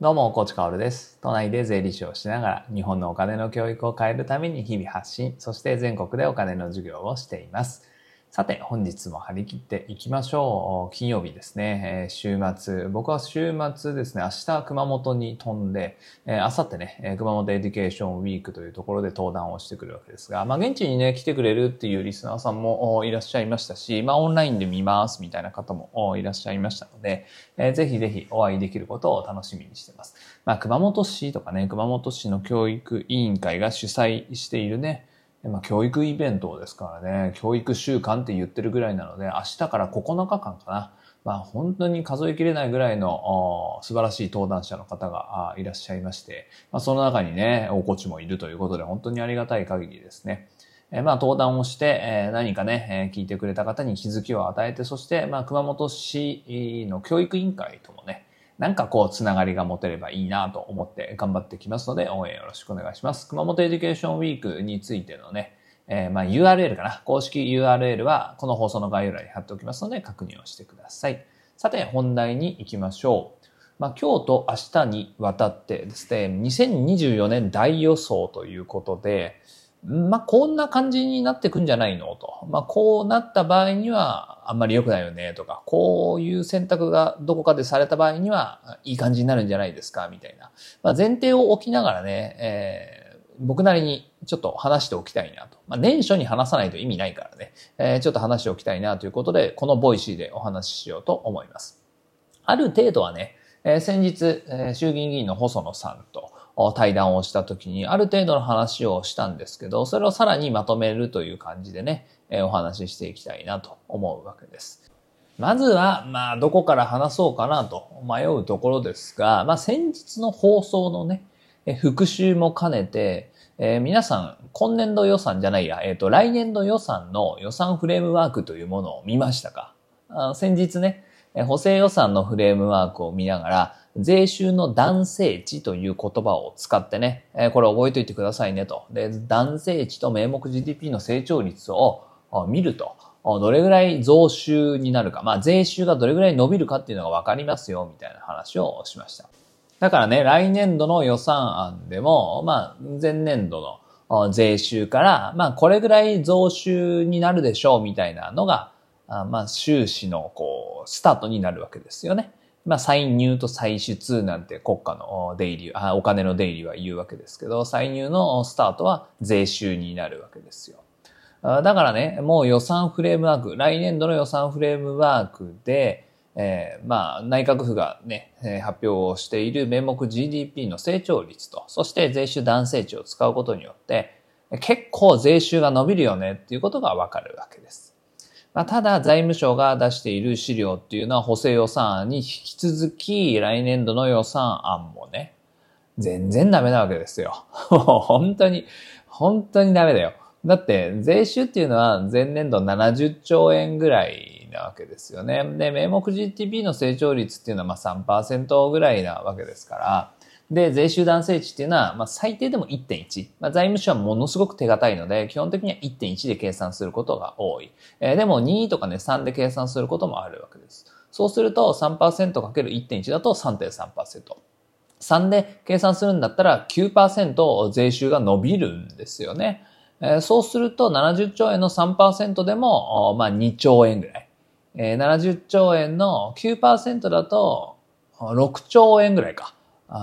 どうも、コーチカオルです。都内で税理士をしながら、日本のお金の教育を変えるために日々発信、そして全国でお金の授業をしています。さて、本日も張り切っていきましょう。金曜日ですね、えー週末。僕は週末ですね、明日熊本に飛んで、えー、明後日ね、えー熊本エデュケーションウィークというところで登壇をしてくるわけですが、まあ現地にね、来てくれるっていうリスナーさんもいらっしゃいましたし、まあオンラインで見ますみたいな方もいらっしゃいましたので、えーぜひぜひお会いできることを楽しみにしてます。まあ熊本市とかね、熊本市の教育委員会が主催しているね、まあ、教育イベントですからね、教育週間って言ってるぐらいなので、明日から9日間かな。まあ、本当に数えきれないぐらいの素晴らしい登壇者の方がいらっしゃいまして、まあ、その中にね、おこちもいるということで、本当にありがたい限りですね。えまあ、登壇をして、えー何かね、えー聞いてくれた方に気づきを与えて、そして、まあ、熊本市の教育委員会ともね、なんかこう、つながりが持てればいいなと思って頑張ってきますので、応援よろしくお願いします。熊本エデュケーションウィークについてのね、えーまあ URL かな。公式 URL はこの放送の概要欄に貼っておきますので、確認をしてください。さて、本題に行きましょう。まあ、今日と明日にわたってですね、2024年大予想ということで、まあ、こんな感じになってくんじゃないの？と。まあ、こうなった場合には、あんまり良くないよね、とか、こういう選択がどこかでされた場合には、いい感じになるんじゃないですか、みたいな。まあ、前提を置きながらね、えー僕なりにちょっと話しておきたいなと。まあ、年初に話さないと意味ないからね、えーちょっと話しておきたいなということで、この Voicy でお話ししようと思います。ある程度はね、えー先日、えー衆議院議員の細野さんと対談をした時に、ある程度の話をしたんですけど、それをさらにまとめるという感じでね、お話ししていきたいなと思うわけです。まずは、まあ、どこから話そうかなと迷うところですが、まあ、先日の放送のね、復習も兼ねて、えー皆さん、今年度予算じゃないや、えっ、と、来年度予算の予算フレームワークというものを見ましたか？あ先日ね、補正予算のフレームワークを見ながら、税収の男性値という言葉を使ってね、えこれ覚えておいてくださいねと。で、男性値と名目 GDP の成長率を見ると。どれぐらい増収になるか、まあ税収がどれぐらい伸びるかっていうのがわかりますよ、みたいな話をしました。だからね、来年度の予算案でも、まあ、前年度の税収から、まあ、これぐらい増収になるでしょう、みたいなのが、まあ、収支の、こう、スタートになるわけですよね。まあ、歳入と歳出なんて国家の出入り、あお金の出入りは言うわけですけど、歳入のスタートは税収になるわけですよ。だからね、もう予算フレームワーク、来年度の予算フレームワークで、えーまあ、内閣府がね、発表をしている名目 GDP の成長率と、そして税収男性値を使うことによって、結構税収が伸びるよねっていうことがわかるわけです。まあ、ただ、財務省が出している資料っていうのは補正予算案に引き続き来年度の予算案もね、全然ダメなわけですよ。本当に、本当にダメだよ。だって、税収っていうのは前年度70兆円ぐらいなわけですよね。で、名目 GDP の成長率っていうのはまあ3%ぐらいなわけですから、で、税収男性値っていうのは、まあ、最低でも1.1。まあ、財務省はものすごく手堅いので、基本的には1.1で計算することが多い。えーでも2とかね、3で計算することもあるわけです。そうすると 3%×1.1 だと3.3%。3で計算するんだったら9%税収が伸びるんですよね。えーそうすると70兆円の3%でも、まあ2兆円ぐらい。えー70兆円の9%だと6兆円ぐらいか。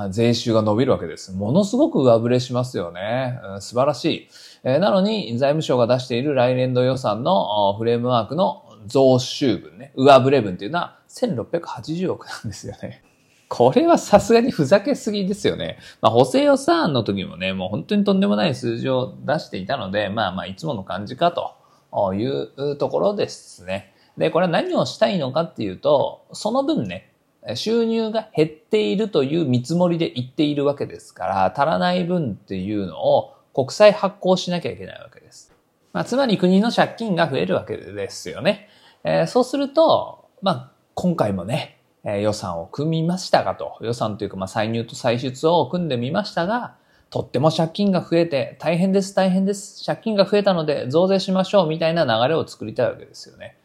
税収が伸びるわけです。ものすごく上振れしますよね。うん素晴らしい。えーなのに、財務省が出している来年度予算のフレームワークの増収分ね、上振れ分っていうのは1680億なんですよね。これはさすがにふざけすぎですよね。まあ、補正予算案の時もね、もう本当にとんでもない数字を出していたので、まあまあ、いつもの感じかというところですね。で、これは何をしたいのかっていうと、その分ね、収入が減っているという見積もりで言っているわけですから、足らない分っていうのを国債発行しなきゃいけないわけです。まあ、つまり国の借金が増えるわけですよね。えーそうすると、まあ、今回もね、えー予算を組みましたがと、予算というか、まあ、歳入と歳出を組んでみましたが、とっても借金が増えて、大変です、大変です、借金が増えたので増税しましょうみたいな流れを作りたいわけですよね。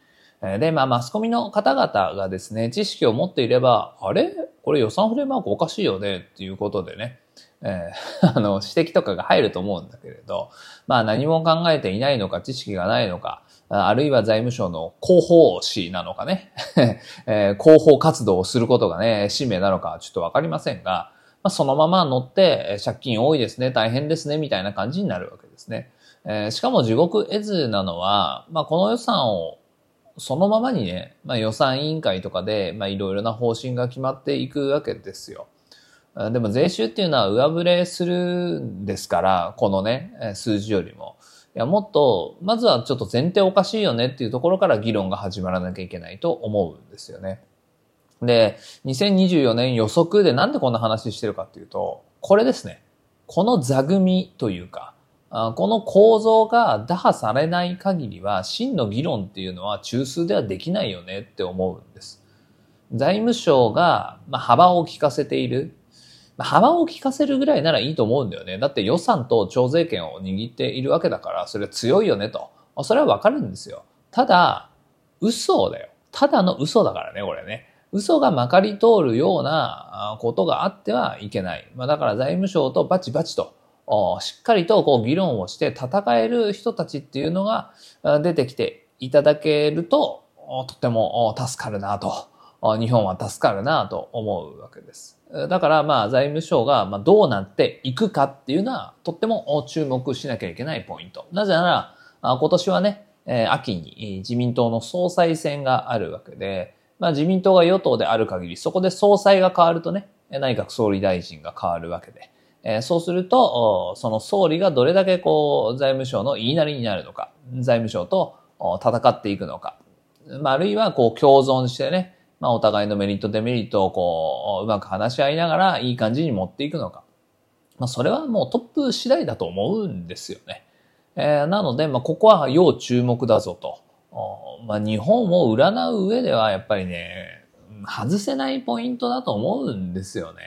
で、まあ、マスコミの方々がですね、知識を持っていれば、あれ？これ予算フレームワークおかしいよね？っていうことでね、えー、あの、指摘とかが入ると思うんだけれど、まあ何も考えていないのか、知識がないのか、あるいは財務省の広報誌なのかね、えー、広報活動をすることがね、使命なのかちょっとわかりませんが、まあ、そのまま乗って借金多いですね、大変ですね、みたいな感じになるわけですね。えー、しかも地獄絵図なのは、まあ、この予算をそのままにね、まあ、予算委員会とかで、まあ、いろいろな方針が決まっていくわけですよ。でも税収っていうのは上振れするんですから、このね、数字よりも。いや、もっと、まずはちょっと前提おかしいよねっていうところから議論が始まらなきゃいけないと思うんですよね。で、2024年予測でなんでこんな話してるかっていうと、これですね。この座組というか、この構造が打破されない限りは、真の議論っていうのは中枢ではできないよねって思うんです。財務省が、幅を利かせている。幅を利かせるぐらいならいいと思うんだよね。だって予算と徴税権を握っているわけだから、それは強いよねと。それはわかるんですよ。ただ、嘘だよ。ただの嘘だからね、これね。嘘がまかり通るようなことがあってはいけない。まあ、だから財務省とバチバチとしっかりとこう議論をして戦える人たちっていうのが出てきていただけると、とても助かるなと、日本は助かるなと思うわけです。だからまあ財務省がどうなっていくかっていうのはとっても注目しなきゃいけないポイント。なぜなら今年はね、秋に自民党の総裁選があるわけで、まあ自民党が与党である限りそこで総裁が変わるとね、内閣総理大臣が変わるわけで、えそうすると、その総理がどれだけこう、財務省の言いなりになるのか、財務省と戦っていくのか、まあ、あるいはこう、共存してね、まあ、お互いのメリット、デメリットをこう、うまく話し合いながら、いい感じに持っていくのか。まあ、それはもうトップ次第だと思うんですよね。えー、なので、まあ、ここは要注目だぞと。まあ、日本を占う上では、やっぱりね、外せないポイントだと思うんですよね。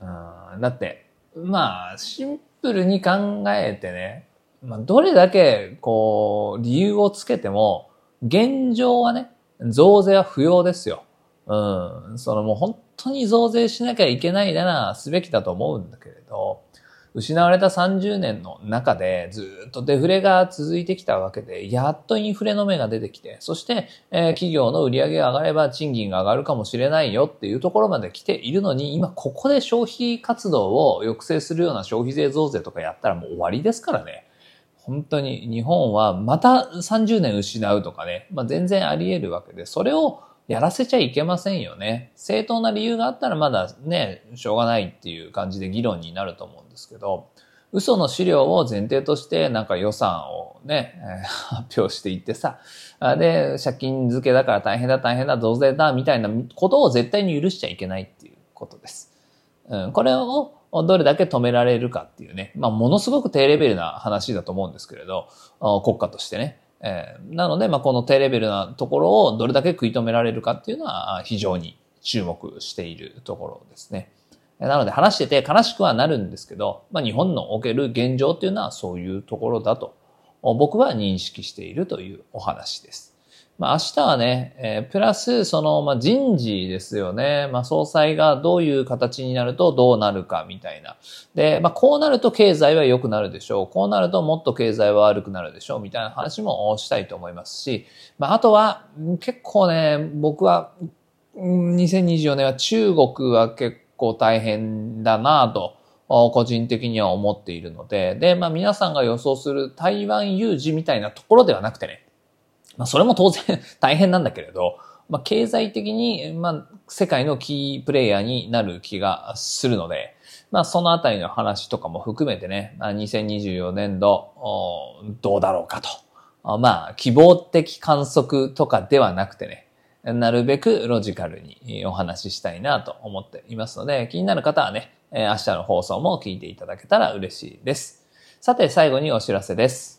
うん、だって、まあ、シンプルに考えてね、まあ、どれだけ、こう、理由をつけても、現状はね、増税は不要ですよ。うん。そのもう本当に増税しなきゃいけないなら、すべきだと思うんだけれど、失われた30年の中でずっとデフレが続いてきたわけで、やっとインフレの目が出てきて、そして、え、企業の売り上げが上がれば賃金が上がるかもしれないよっていうところまで来ているのに、今ここで消費活動を抑制するような消費税増税とかやったらもう終わりですからね。本当に日本はまた30年失うとかね、まあ、全然あり得るわけで、それをやらせちゃいけませんよね。正当な理由があったらまだね、しょうがないっていう感じで議論になると思うんですけど、嘘の資料を前提としてなんか予算をね、発表していってさ、で、借金付けだから大変だ大変だ増税だみたいなことを絶対に許しちゃいけないっていうことです。うん、これをどれだけ止められるかっていうね、まあものすごく低レベルな話だと思うんですけれど、国家としてね。えー、なので、まあ、この低レベルなところをどれだけ食い止められるかっていうのは非常に注目しているところですね。なので話してて悲しくはなるんですけど、まあ、日本のおける現状っていうのはそういうところだと僕は認識しているというお話です。まあ、明日はね、えー、プラス、その、まあ、人事ですよね。まあ、総裁がどういう形になるとどうなるかみたいな。で、まあ、こうなると経済は良くなるでしょう。こうなるともっと経済は悪くなるでしょう。みたいな話もしたいと思いますし、まあ、あとは、結構ね、僕は、2024年は中国は結構大変だなと。個人的には思っているので、で、まあ皆さんが予想する台湾有事みたいなところではなくてね、まあ、それも当然 大変なんだけれど、まあ、経済的に、まあ、世界のキープレイヤーになる気がするので、まあ、そのあたりの話とかも含めてね、まあ、2024年度、どうだろうかと。まあ、希望的観測とかではなくてね、なるべくロジカルにお話ししたいなと思っていますので、気になる方はね、明日の放送も聞いていただけたら嬉しいです。さて、最後にお知らせです。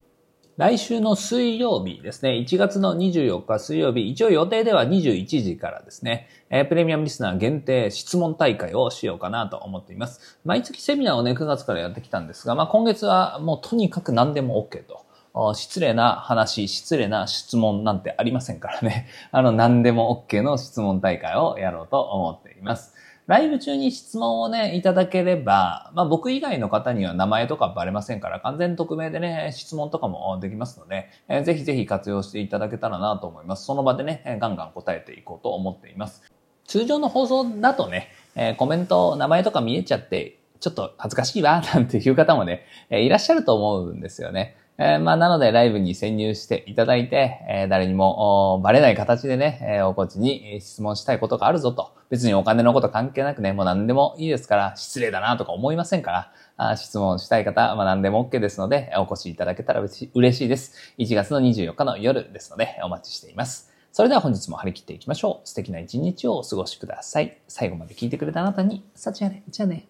来週の水曜日ですね、1月の24日水曜日、一応予定では21時からですね、え、プレミアムリスナー限定質問大会をしようかなと思っています。毎月セミナーをね、9月からやってきたんですが、まあ今月はもうとにかく何でも OK と。失礼な話、失礼な質問なんてありませんからね。あの、何でも OK の質問大会をやろうと思っています。ライブ中に質問をね、いただければ、まあ僕以外の方には名前とかバレませんから、完全匿名でね、質問とかもできますので、えー、ぜひぜひ活用していただけたらなと思います。その場でね、ガンガン答えていこうと思っています。通常の放送だとね、えー、コメント、名前とか見えちゃって、ちょっと恥ずかしいわ、なんていう方もね、えー、いらっしゃると思うんですよね。えー、まあ、なのでライブに潜入していただいて、えー、誰にもバレない形でね、えー、おこちに質問したいことがあるぞと。別にお金のこと関係なくね、もう何でもいいですから、失礼だなとか思いませんから、あ質問したい方、まあ、何でも OK ですので、お越しいただけたら嬉しいです。1月の24日の夜ですので、お待ちしています。それでは本日も張り切っていきましょう。素敵な一日をお過ごしください。最後まで聞いてくれたあなたに、さちやね。じゃあね。